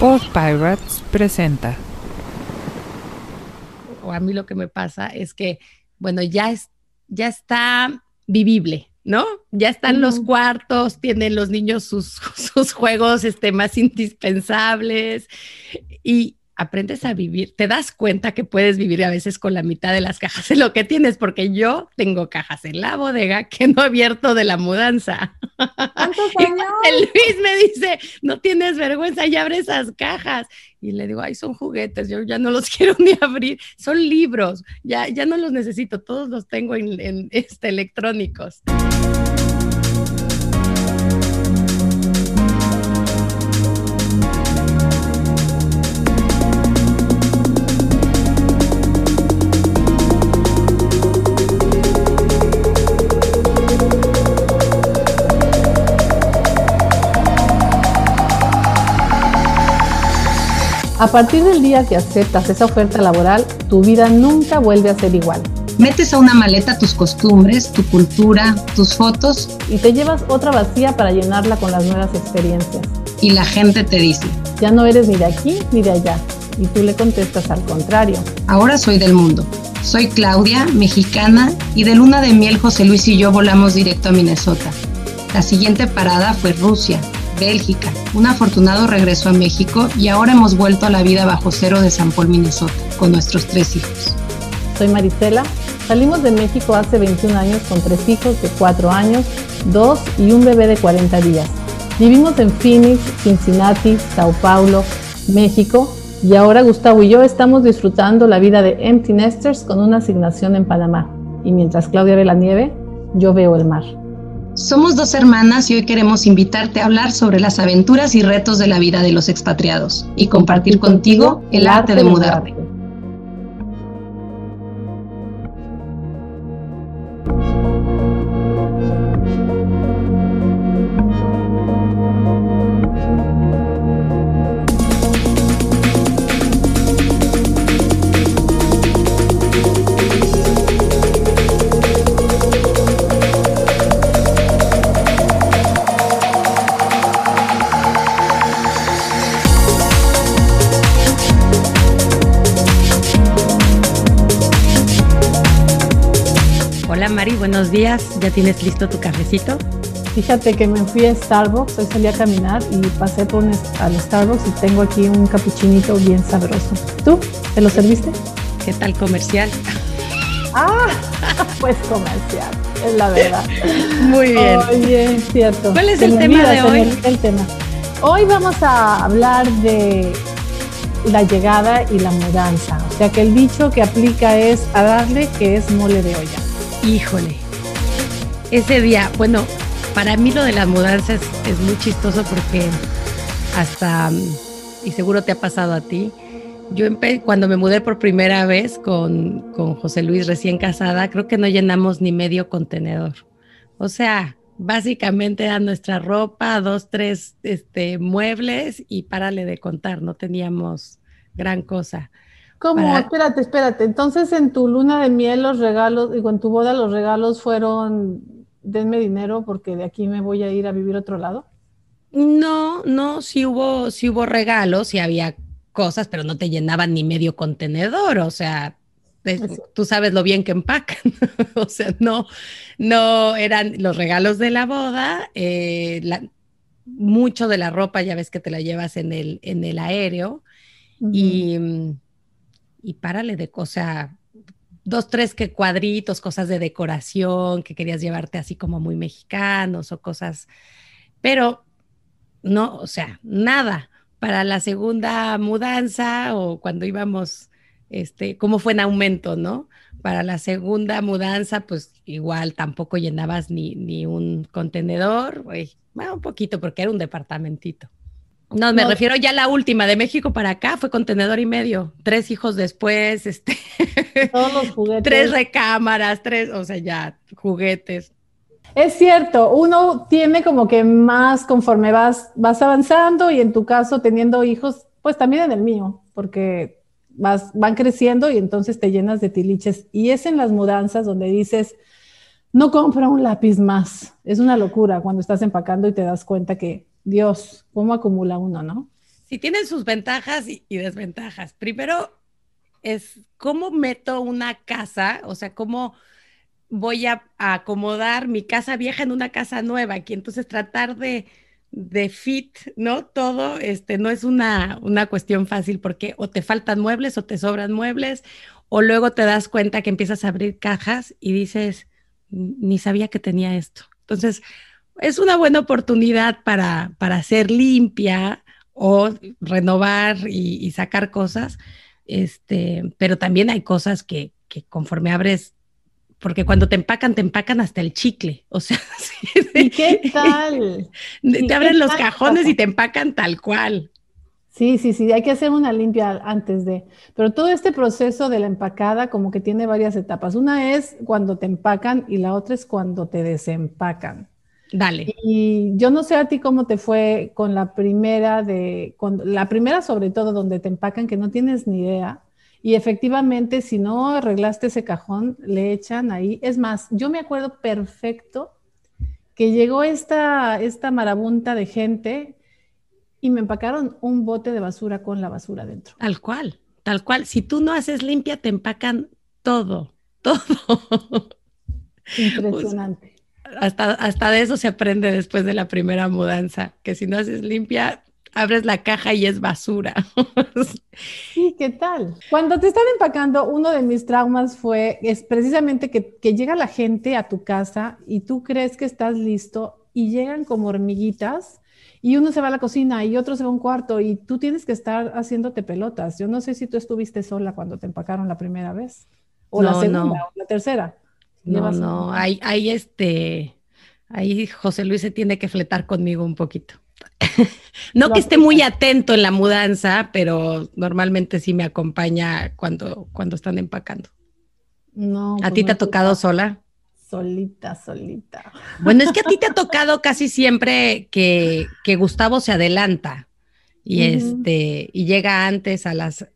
Post Pirates presenta. O a mí lo que me pasa es que, bueno, ya, es, ya está vivible, ¿no? Ya están los cuartos, tienen los niños sus, sus juegos este, más indispensables y, aprendes a vivir, te das cuenta que puedes vivir a veces con la mitad de las cajas de lo que tienes, porque yo tengo cajas en la bodega que no he abierto de la mudanza. Luis me dice, no tienes vergüenza, y abre esas cajas. Y le digo, ay, son juguetes, yo ya no los quiero ni abrir, son libros, ya, ya no los necesito, todos los tengo en, en este, electrónicos. A partir del día que aceptas esa oferta laboral, tu vida nunca vuelve a ser igual. Metes a una maleta tus costumbres, tu cultura, tus fotos y te llevas otra vacía para llenarla con las nuevas experiencias. Y la gente te dice, ya no eres ni de aquí ni de allá. Y tú le contestas al contrario. Ahora soy del mundo. Soy Claudia, mexicana, y de luna de miel José Luis y yo volamos directo a Minnesota. La siguiente parada fue Rusia, Bélgica. Un afortunado regreso a México y ahora hemos vuelto a la vida bajo cero de San Paul, Minnesota, con nuestros tres hijos. Soy Marisela. Salimos de México hace 21 años con tres hijos de 4 años, 2 y un bebé de 40 días. Vivimos en Phoenix, Cincinnati, Sao Paulo, México y ahora Gustavo y yo estamos disfrutando la vida de Empty Nesters con una asignación en Panamá. Y mientras Claudia ve la nieve, yo veo el mar. Somos dos hermanas y hoy queremos invitarte a hablar sobre las aventuras y retos de la vida de los expatriados y compartir contigo el arte de mudarte. Mari, buenos días. ¿Ya tienes listo tu cafecito? Fíjate que me fui a Starbucks, hoy salí a caminar y pasé por un, al Starbucks y tengo aquí un capuchinito bien sabroso. ¿Tú? ¿Te lo serviste? ¿Qué tal comercial? Ah, pues comercial, es la verdad. Muy bien. Oye, es cierto. ¿Cuál es el tema de hoy? El tema. Hoy vamos a hablar de la llegada y la mudanza. O sea que el dicho que aplica es a darle que es mole de olla. Híjole. Ese día, bueno, para mí lo de las mudanzas es muy chistoso porque hasta, mm, y seguro te ha pasado a ti, yo cuando me mudé por primera vez con, con José Luis recién casada, creo que no llenamos ni medio contenedor. O sea, básicamente era nuestra ropa, dos, tres este, muebles y párale de contar, no teníamos gran cosa. ¿Cómo? Para- Espérate, espérate. Entonces, en tu luna de miel, los regalos, digo, en tu boda, los regalos fueron, denme dinero porque de aquí me voy a ir a vivir a otro lado. No, no, sí hubo, sí hubo regalos, sí había cosas, pero no te llenaban ni medio contenedor, o sea, tú sabes lo bien que empacan, o sea, no, no eran los regalos de la boda, eh, la- mucho de la ropa, ya ves que te la llevas en el, en el aéreo, y párale de cosas, dos, tres que cuadritos, cosas de decoración que querías llevarte así como muy mexicanos o cosas, pero no, o sea, nada para la segunda mudanza o cuando íbamos, este, cómo fue en aumento, ¿no? Para la segunda mudanza, pues igual tampoco llenabas ni, ni un contenedor, güey, un poquito porque era un departamentito. No, me No. refiero ya a la última, de México para acá fue contenedor y medio, tres hijos después, este, Todos los juguetes. tres recámaras, tres, o sea, ya juguetes. Es cierto, uno tiene como que más conforme vas, vas avanzando y en tu caso teniendo hijos, pues también en el mío, porque vas, van creciendo y entonces te llenas de tiliches. Y es en las mudanzas donde dices, no compra un lápiz más. Es una locura cuando estás empacando y te das cuenta que, Dios, ¿cómo acumula uno, no? Sí, tienen sus ventajas y, desventajas. Primero es cómo meto una casa, o sea, cómo voy a, acomodar mi casa vieja en una casa nueva, y entonces tratar de, de fit, ¿no? Todo, este, no es una, una cuestión fácil porque o te faltan muebles o te sobran muebles, o luego te das cuenta que empiezas a abrir cajas y dices, ni sabía que tenía esto. Entonces, es una buena oportunidad para, para ser limpia o renovar y, sacar cosas, este, pero también hay cosas que, que conforme abres porque cuando te empacan, te empacan hasta el chicle. O sea, ¿Y qué tal? Te abren los cajones y te empacan tal cual. Sí, sí, sí, hay que hacer una limpia antes de. Pero todo este proceso de la empacada como que tiene varias etapas. Una es cuando te empacan y la otra es cuando te desempacan. Dale. Y yo no sé a ti cómo te fue con la primera de, con la primera sobre todo donde te empacan que no tienes ni idea. Y efectivamente, si no arreglaste ese cajón, le echan ahí. Es más, yo me acuerdo perfecto que llegó esta, esta marabunta de gente y me empacaron un bote de basura con la basura dentro. Tal cual, tal cual. Si tú no haces limpia, te empacan todo, todo. Impresionante. Hasta, hasta de eso se aprende después de la primera mudanza, que si no haces limpia, abres la caja y es basura. sí, ¿qué tal? Cuando te están empacando, uno de mis traumas fue, es precisamente que, que llega la gente a tu casa y tú crees que estás listo y llegan como hormiguitas y uno se va a la cocina y otro se va a un cuarto y tú tienes que estar haciéndote pelotas. Yo no sé si tú estuviste sola cuando te empacaron la primera vez o la segunda o la tercera. No, no, ahí, ahí este, ahí José Luis se tiene que fletar conmigo un poquito. no que esté muy atento en la mudanza, pero normalmente sí me acompaña cuando, cuando están empacando. No. ¿A pues ti te ha tocado sola? Solita, solita. Bueno, es que a ti te ha tocado casi siempre que, Gustavo se adelanta y este y llega antes a las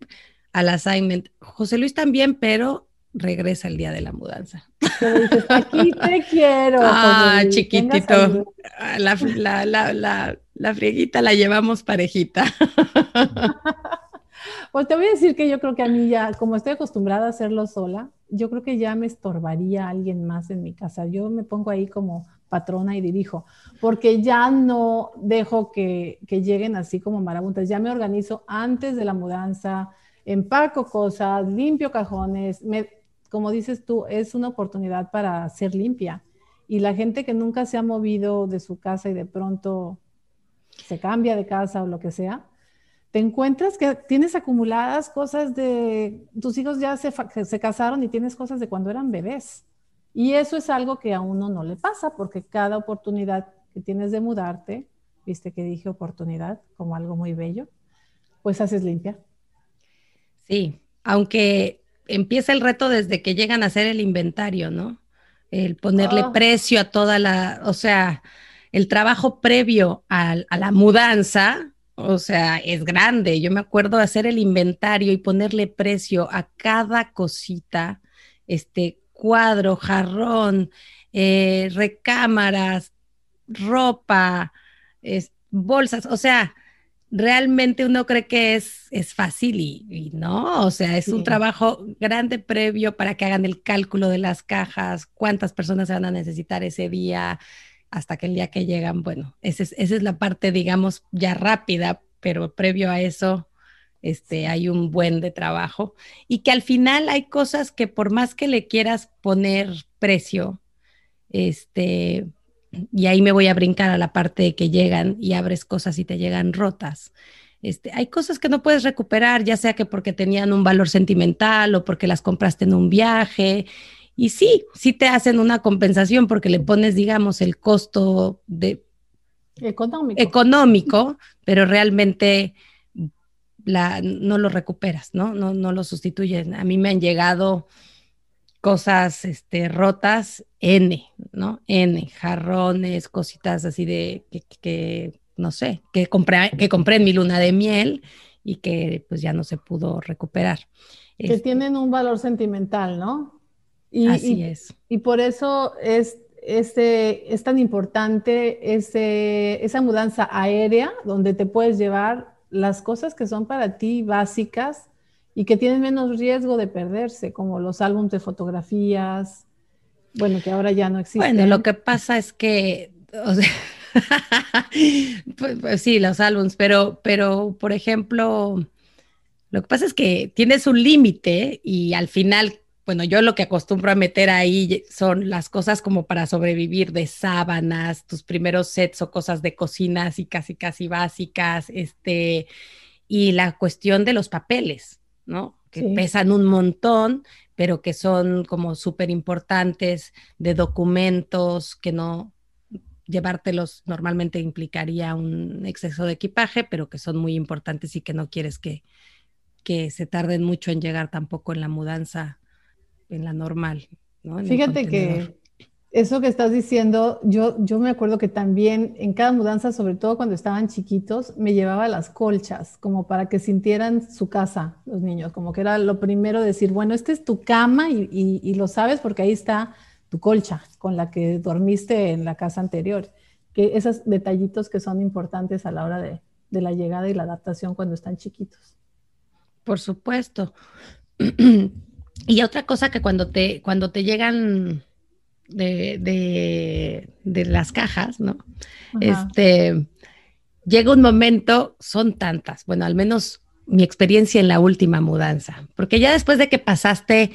al assignment. José Luis también, pero regresa el día de la mudanza. aquí te quiero. Ah, chiquitito. La, la, la, la, frieguita la llevamos parejita. Pues te voy a decir que yo creo que a mí ya, como estoy acostumbrada a hacerlo sola, yo creo que ya me estorbaría alguien más en mi casa. Yo me pongo ahí como patrona y dirijo, porque ya no dejo que, que lleguen así como marabuntas, ya me organizo antes de la mudanza, empaco cosas, limpio cajones, me, como dices tú, es una oportunidad para ser limpia. Y la gente que nunca se ha movido de su casa y de pronto se cambia de casa o lo que sea, te encuentras que tienes acumuladas cosas de, tus hijos ya se, se casaron y tienes cosas de cuando eran bebés. Y eso es algo que a uno no le pasa porque cada oportunidad que tienes de mudarte, viste que dije oportunidad como algo muy bello, pues haces limpia. Sí, aunque empieza el reto desde que llegan a hacer el inventario, ¿no? El ponerle ah. precio a toda la, o sea, el trabajo previo a la mudanza o sea, es grande. Yo me acuerdo hacer el inventario y ponerle precio a cada cosita, este cuadro, jarrón, eh, recámaras, ropa, bolsas. O sea, realmente uno cree que es, es fácil y, no, o sea, es un trabajo grande previo para que hagan el cálculo de las cajas, cuántas personas se van a necesitar ese día, hasta que el día que llegan, bueno, esa es, esa es la parte, digamos, ya rápida, pero previo a eso este, hay un buen de trabajo. Y que al final hay cosas que por más que le quieras poner precio, este, y ahí me voy a brincar a la parte de que llegan y abres cosas y te llegan rotas. Este, hay cosas que no puedes recuperar, ya sea que porque tenían un valor sentimental o porque las compraste en un viaje y sí, sí te hacen una compensación porque le pones, digamos, el costo de económico, económico pero realmente la, no lo recuperas, ¿no? ¿no? No lo sustituyen. A mí me han llegado cosas este, rotas, N, ¿no? N, jarrones, cositas así de que, no sé, que compré, que compré en mi luna de miel y que pues ya no se pudo recuperar. Que este tienen un valor sentimental, ¿no? Así es. Y por eso es, este, es tan importante ese, esa mudanza aérea donde te puedes llevar las cosas que son para ti básicas y que tienen menos riesgo de perderse, como los álbumes de fotografías, bueno, que ahora ya no existen. Bueno, lo que pasa es que, o sea, pues, pues, sí, los álbumes, pero, pero, por ejemplo, lo que pasa es que tienes un límite y al final, bueno, yo lo que acostumbro a meter ahí son las cosas como para sobrevivir de sábanas, tus primeros sets o cosas de cocina así casi, casi básicas, este, y la cuestión de los papeles, ¿no? Que pesan un montón pero que son como súper importantes de documentos que no llevártelos normalmente implicaría un exceso de equipaje, pero que son muy importantes y que no quieres que, que se tarden mucho en llegar tampoco en la mudanza, en la normal. ¿no? Fíjate que eso que estás diciendo, yo, yo me acuerdo que también en cada mudanza, sobre todo cuando estaban chiquitos, me llevaba las colchas, como para que sintieran su casa los niños, como que era lo primero decir, bueno, esta es tu cama y, y, lo sabes porque ahí está tu colcha con la que dormiste en la casa anterior. Que esos detallitos que son importantes a la hora de, de la llegada y la adaptación cuando están chiquitos. Por supuesto. y otra cosa que cuando te, cuando te llegan de, de, las cajas, ¿no? Este, llega un momento, son tantas, bueno, al menos mi experiencia en la última mudanza, porque ya después de que pasaste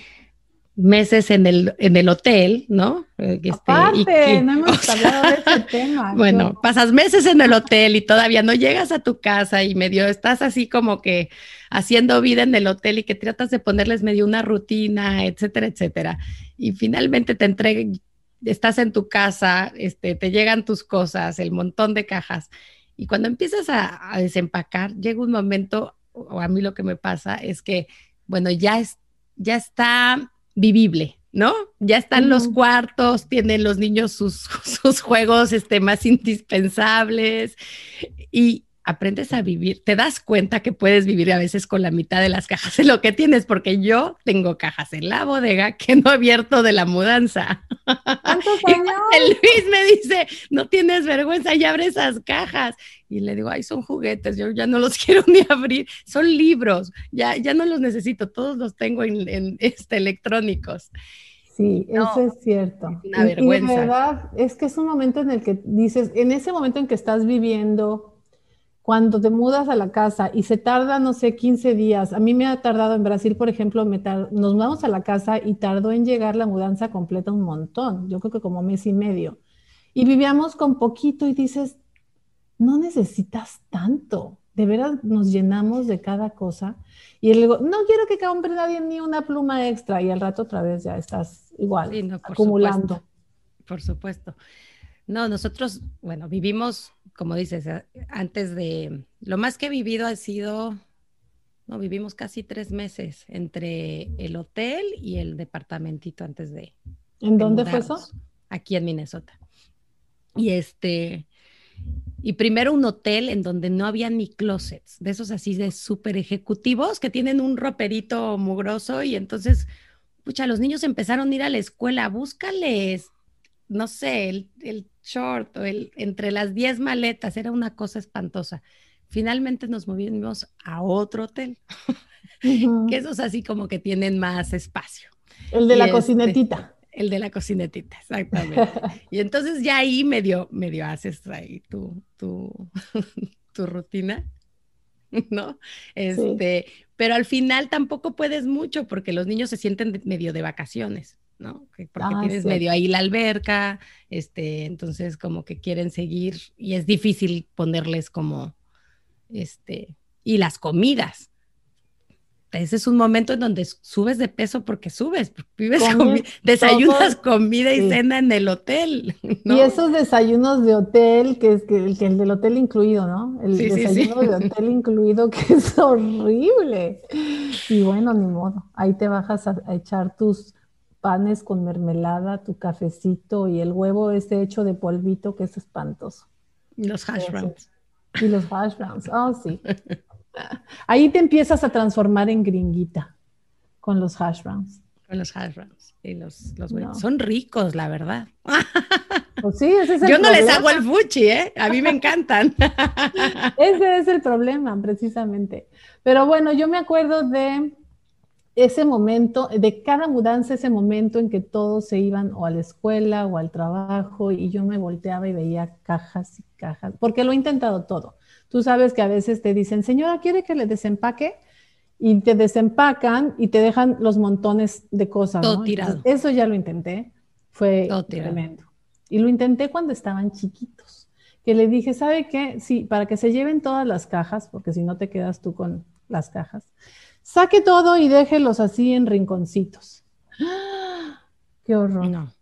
meses en el, en el hotel, ¿no? Este, Aparte, no hemos hablado de ese tema. Bueno, pasas meses en el hotel y todavía no llegas a tu casa y medio estás así como que haciendo vida en el hotel y que tratas de ponerles medio una rutina, etcétera, etcétera. Y finalmente te entregan, estás en tu casa, este, te llegan tus cosas, el montón de cajas. Y cuando empiezas a, a desempacar, llega un momento, o a mí lo que me pasa es que, bueno, ya, es, ya está vivible, ¿no? Ya están los cuartos, tienen los niños sus, sus juegos este, más indispensables y aprendes a vivir, te das cuenta que puedes vivir a veces con la mitad de las cajas de lo que tienes, porque yo tengo cajas en la bodega que no he abierto de la mudanza. ¿Cuántos años? Luis me dice, no tienes vergüenza, ya abre esas cajas. Y le digo, ay, son juguetes, yo ya no los quiero ni abrir, son libros, ya, ya no los necesito, todos los tengo en, este, electrónicos. Sí, eso es cierto. Una vergüenza. Y de verdad, es que es un momento en el que dices, en ese momento en que estás viviendo cuando te mudas a la casa y se tarda, no sé, 15 días, a mí me ha tardado en Brasil, por ejemplo, nos mudamos a la casa y tardó en llegar la mudanza completa un montón, yo creo que como mes y medio. Y vivíamos con poquito y dices, no necesitas tanto, de veras nos llenamos de cada cosa. Y él no quiero que compre nadie ni una pluma extra y al rato otra vez ya estás igual, acumulando. Por supuesto. No, nosotros, bueno, vivimos como dices, eh, antes de, lo más que he vivido ha sido, no, vivimos casi tres meses entre el hotel y el departamentito antes de... ¿En dónde fue eso? Aquí en Minnesota. Y este, y primero un hotel en donde no había ni closets, de esos así de súper ejecutivos que tienen un roperito mugroso y entonces, pucha, los niños empezaron a ir a la escuela, búscales, no sé, el, el short o el, entre las 10 maletas, era una cosa espantosa. Finalmente nos movimos a otro hotel, que esos así como que tienen más espacio. El de la este, cocinetita. El de la cocinetita, exactamente. y entonces ya ahí medio, medio haces ahí tu, tu, tu rutina, ¿no? Este, pero al final tampoco puedes mucho porque los niños se sienten medio de vacaciones. ¿No? Porque ah, tienes medio ahí la alberca, este, entonces como que quieren seguir y es difícil ponerles como, este, y las comidas. Ese es un momento en donde subes de peso porque subes, vives desayunas comida y cena en el hotel. Y esos desayunos de hotel, que es que, el, del hotel incluido, ¿no? El desayuno de hotel incluido, que es horrible. Y bueno, ni modo, ahí te bajas a echar tus panes con mermelada, tu cafecito y el huevo ese hecho de polvito que es espantoso. Los hash browns. Y los hash browns, oh sí. Ahí te empiezas a transformar en gringuita con los hash browns. Con los hash browns y los, los huevos. Son ricos, la verdad. Pues sí, ese es el Yo no les hago el fuchi, ¿eh? A mí me encantan. Ese es el problema, precisamente. Pero bueno, yo me acuerdo de ese momento, de cada mudanza, ese momento en que todos se iban o a la escuela o al trabajo y yo me volteaba y veía cajas y cajas, porque lo he intentado todo. Tú sabes que a veces te dicen, señora, ¿quiere que le desempaque? Y te desempacan y te dejan los montones de cosas. Todo ¿no? tirado. Entonces, eso ya lo intenté, fue Todo tremendo. Y lo intenté cuando estaban chiquitos que le dije, ¿sabe qué? Sí, para que se lleven todas las cajas, porque si no te quedas tú con las cajas, saque todo y déjelos así en rinconcitos. ¡Ah! ¡Qué horror! No.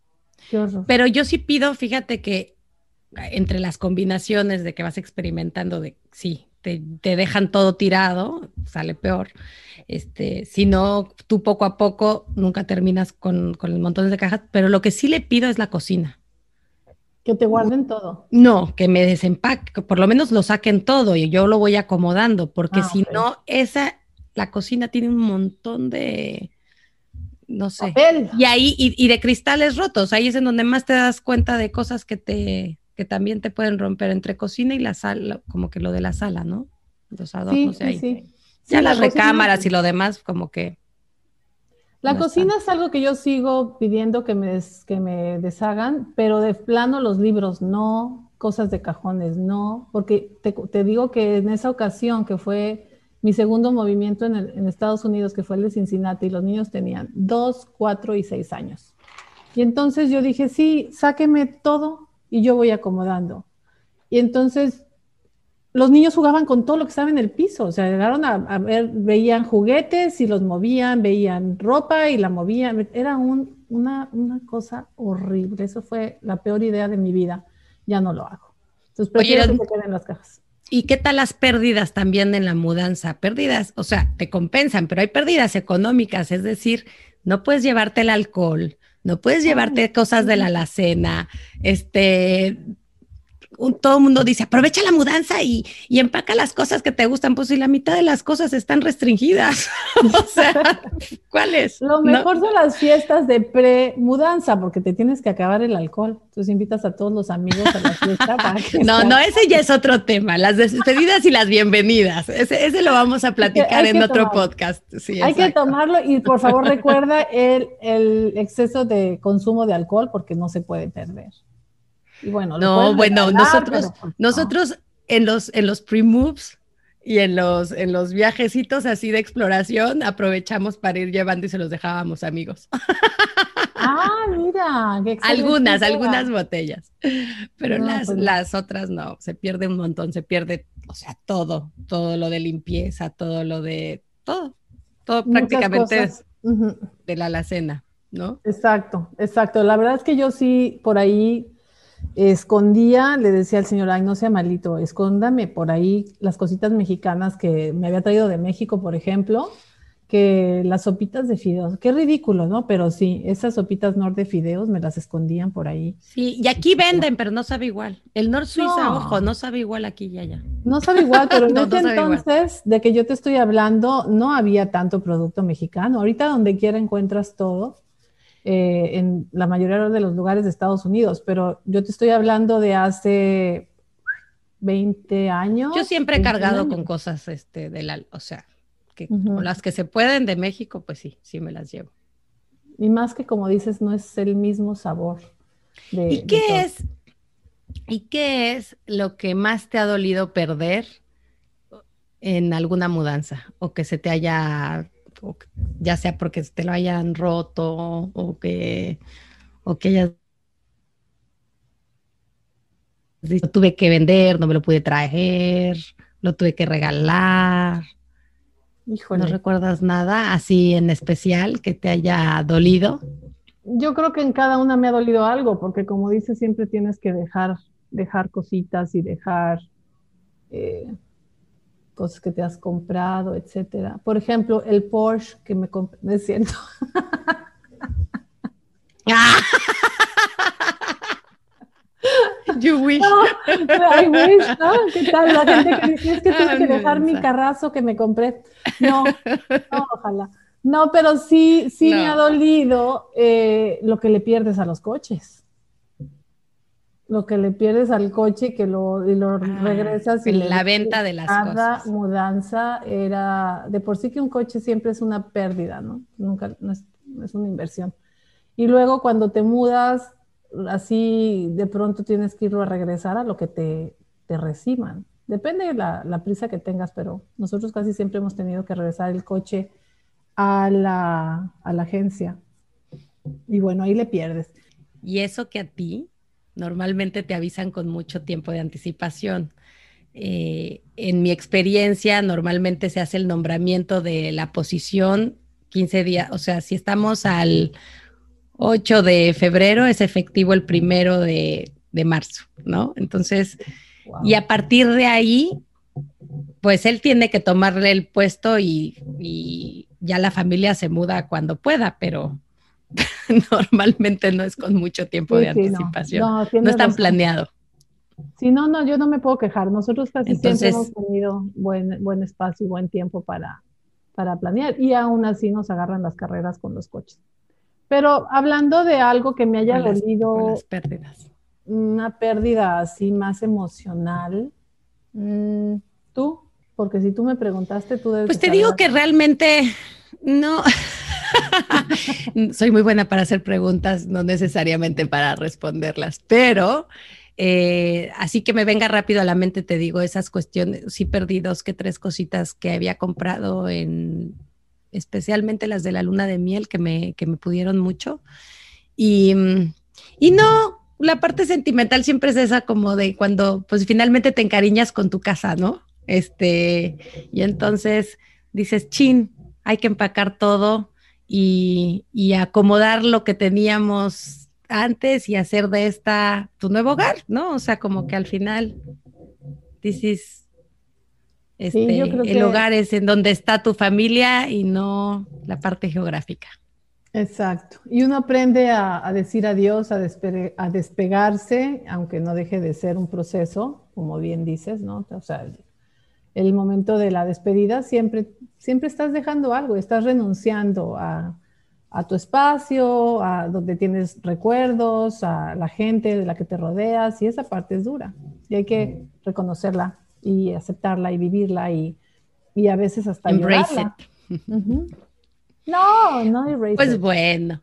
¡Qué horror! Pero yo sí pido, fíjate que entre las combinaciones de que vas experimentando, de sí, te, te dejan todo tirado, sale peor. Este, si no, tú poco a poco nunca terminas con, con montones de cajas, pero lo que sí le pido es la cocina. Que te guarden todo. No, que me desempaque, que por lo menos lo saquen todo y yo lo voy acomodando, porque Ah, si no, esa, la cocina tiene un montón de, no sé. Papel. Y ahí, y, y de cristales rotos, ahí es en donde más te das cuenta de cosas que te, que también te pueden romper entre cocina y la sala, como que lo de la sala, ¿no? Los Sí, adornos de ahí. sí. Ya Sí, la las cocina- recámaras y lo demás, como que. La no cocina están. es algo que yo sigo pidiendo que me, que me deshagan, pero de plano los libros no, cosas de cajones no, porque te, te digo que en esa ocasión que fue mi segundo movimiento en, el- en Estados Unidos, que fue el de Cincinnati, los niños tenían dos, cuatro y seis años. Y entonces yo dije, sí, sáqueme todo y yo voy acomodando. Y entonces los niños jugaban con todo lo que estaba en el piso, o sea, llegaron a, a ver, veían juguetes y los movían, veían ropa y la movían, era un- una, una cosa horrible, eso fue la peor idea de mi vida, ya no lo hago. Entonces prefiero Oye, que se queden las cajas. ¿Y qué tal las pérdidas también en la mudanza? Pérdidas, o sea, te compensan, pero hay pérdidas económicas, es decir, no puedes llevarte el alcohol, no puedes llevarte cosas de la alacena, este, un- todo el mundo dice, aprovecha la mudanza y, y empaca las cosas que te gustan, pues si la mitad de las cosas están restringidas, o sea, ¿cuáles? Lo No. mejor son las fiestas de pre-mudanza, porque te tienes que acabar el alcohol. Entonces invitas a todos los amigos a la fiesta para que No, no, ese ya es otro tema, las despedidas y las bienvenidas. Ese, ese lo vamos a platicar en otro tomarlo. podcast. Sí, Hay que tomarlo y por favor recuerda el, el exceso de consumo de alcohol porque no se puede perder. Y bueno, No, bueno, regalar, nosotros, pero, nosotros en los, en los pre-moves y en los, en los viajecitos así de exploración aprovechamos para ir llevando y se los dejábamos amigos. Ah, mira, qué algunas, idea. algunas botellas. Pero No, las, pues las otras no, se pierde un montón, se pierde, o sea, todo, todo lo de limpieza, todo lo de, todo, todo Muchas prácticamente. Ujú. de la alacena, ¿no? Exacto, exacto. La verdad es que yo sí por ahí escondía, le decía al señor, ay, no sea malito, escóndame por ahí las cositas mexicanas que me había traído de México, por ejemplo, que las sopitas de fideos, qué ridículo, ¿no? Pero sí, esas sopitas nor de fideos me las escondían por ahí. Sí, y aquí venden, pero no sabe igual. El Nord Suiza, No. ojo, no sabe igual aquí y allá. No sabe igual, pero en No, igual. entonces de que yo te estoy hablando, no había tanto producto mexicano. Ahorita donde quiera encuentras todo, eh, en la mayoría de los lugares de Estados Unidos, pero yo te estoy hablando de hace 20 años. Yo siempre he 21 cargado años. con cosas este, de la, o sea, que con las que se pueden de México, pues sí, sí me las llevo. Y más que como dices, no es el mismo sabor. de- ¿Y qué es, y qué es lo que más te ha dolido perder en alguna mudanza? O que se te haya, o ya sea porque te lo hayan roto, o que, o que hayas dicho, tuve que vender, no me lo pude traer, lo tuve que regalar. Híjole. ¿No recuerdas nada así en especial que te haya dolido? Yo creo que en cada una me ha dolido algo, porque como dices, siempre tienes que dejar, dejar cositas y dejar eh, cosas que te has comprado, etcétera. Por ejemplo, el Porsche que me compré, no es cierto. You wish. I wish, ¿no? ¿Qué tal la gente que dice, es que tuve que dejar mi carrazo que me compré? No, no, ojalá. No, pero sí, sí me No. ha dolido eh, lo que le pierdes a los coches. Lo que le pierdes al coche que lo, y lo Ah, regresas. Y le la venta de las cada cosas. mudanza era, de por sí que un coche siempre es una pérdida, ¿no? Nunca, no es, una inversión. Y luego cuando te mudas, así de pronto tienes que ir a regresar a lo que te, te reciban. Depende de la, la prisa que tengas, pero nosotros casi siempre hemos tenido que regresar el coche a la, a la agencia. Y bueno, ahí le pierdes. Y eso que a ti normalmente te avisan con mucho tiempo de anticipación. Eh, en mi experiencia, normalmente se hace el nombramiento de la posición 15 días, o sea, si estamos al 8 de febrero, es efectivo el primero de, de marzo, ¿no? Entonces, Wow. y a partir de ahí, pues él tiene que tomarle el puesto y, y ya la familia se muda cuando pueda, pero normalmente no es con mucho tiempo Sí, de sí, no. anticipación. No, No, tienes es tan razón. planeado. Sí, no, no, yo no me puedo quejar. Nosotros casi siempre Entonces- hemos tenido buen, buen espacio y buen tiempo para, para planear y aún así nos agarran las carreras con los coches. Pero hablando de algo que me haya dolido, las pérdidas. una pérdida así más emocional, mm, tú, porque si tú me preguntaste, tú debes Pues te digo que realmente no. Soy muy buena para hacer preguntas, no necesariamente para responderlas, pero eh, así que me venga rápido a la mente, te digo, esas cuestiones, sí perdí dos que tres cositas que había comprado en, especialmente las de la luna de miel, que me, que me pudieron mucho. Y, mm, y no, la parte sentimental siempre es esa como de cuando pues finalmente te encariñas con tu casa, ¿no? Este, y entonces dices, chin, hay que empacar todo y, y acomodar lo que teníamos antes y hacer de esta tu nuevo hogar, ¿no? O sea, como que al final dices, este, yo creo el que- hogar es en donde está tu familia y no la parte geográfica. Exacto. Y uno aprende a, a decir adiós, a, despe- a despegarse, aunque no deje de ser un proceso, como bien dices, ¿no? O sea, el, el momento de la despedida siempre, siempre estás dejando algo, estás renunciando a, a tu espacio, a donde tienes recuerdos, a la gente de la que te rodeas, y esa parte es dura. Y hay que reconocerla y aceptarla y vivirla y, y a veces hasta Embrace llorarla. it. Ujú. No, no erase Pues it. bueno.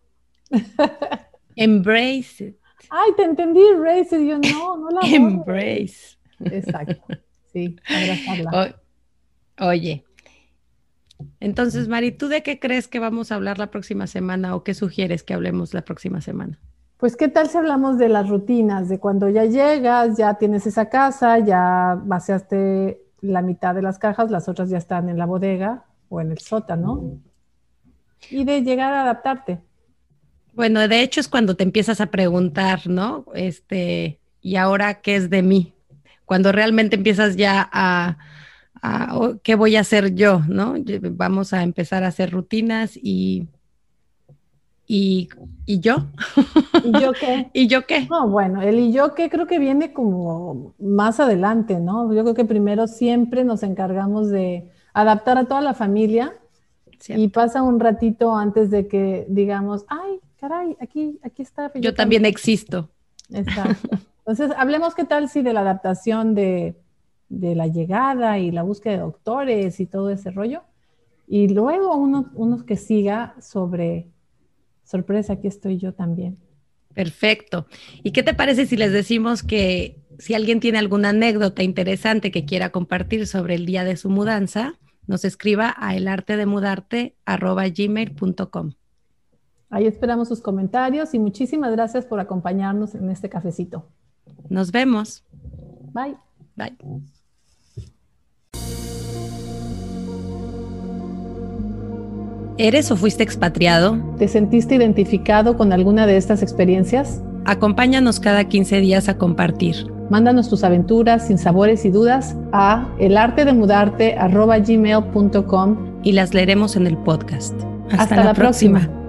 Embrace it. Ay, te entendí, erase it. Yo no, no la. Embrace. Exacto. Sí, abrazarla. O- oye. Entonces, Mari, ¿tú de qué crees que vamos a hablar la próxima semana o qué sugieres que hablemos la próxima semana? Pues, ¿qué tal si hablamos de las rutinas? De cuando ya llegas, ya tienes esa casa, ya vaciaste la mitad de las cajas, las otras ya están en la bodega o en el sótano. Y de llegar a adaptarte. Bueno, de hecho es cuando te empiezas a preguntar, ¿no? Este, ¿y ahora qué es de mí? Cuando realmente empiezas ya a, a ¿qué voy a hacer yo? ¿No? Vamos a empezar a hacer rutinas y, y, y yo, ¿Y yo qué? ¿y yo qué? No, bueno, el y yo que creo que viene como más adelante, ¿no? Yo creo que primero siempre nos encargamos de adaptar a toda la familia y pasa un ratito antes de que digamos, ay, caray, aquí, aquí está. Yo también existo. Exacto. Entonces, hablemos qué tal si de la adaptación de, de la llegada y la búsqueda de doctores y todo ese rollo. Y luego uno, uno que siga sobre, sorpresa, aquí estoy yo también. Perfecto. ¿Y qué te parece si les decimos que si alguien tiene alguna anécdota interesante que quiera compartir sobre el día de su mudanza, nos escriba a elartedemudarte@gmail.com. Ahí esperamos sus comentarios y muchísimas gracias por acompañarnos en este cafecito. Nos vemos. Bye. Bye. ¿Eres o fuiste expatriado? ¿Te sentiste identificado con alguna de estas experiencias? Acompáñanos cada 15 días a compartir. Mándanos tus aventuras, sin sabores y dudas a elartedemudarte.gmail.com. y las leeremos en el podcast. Hasta, Hasta la, la próxima. próxima.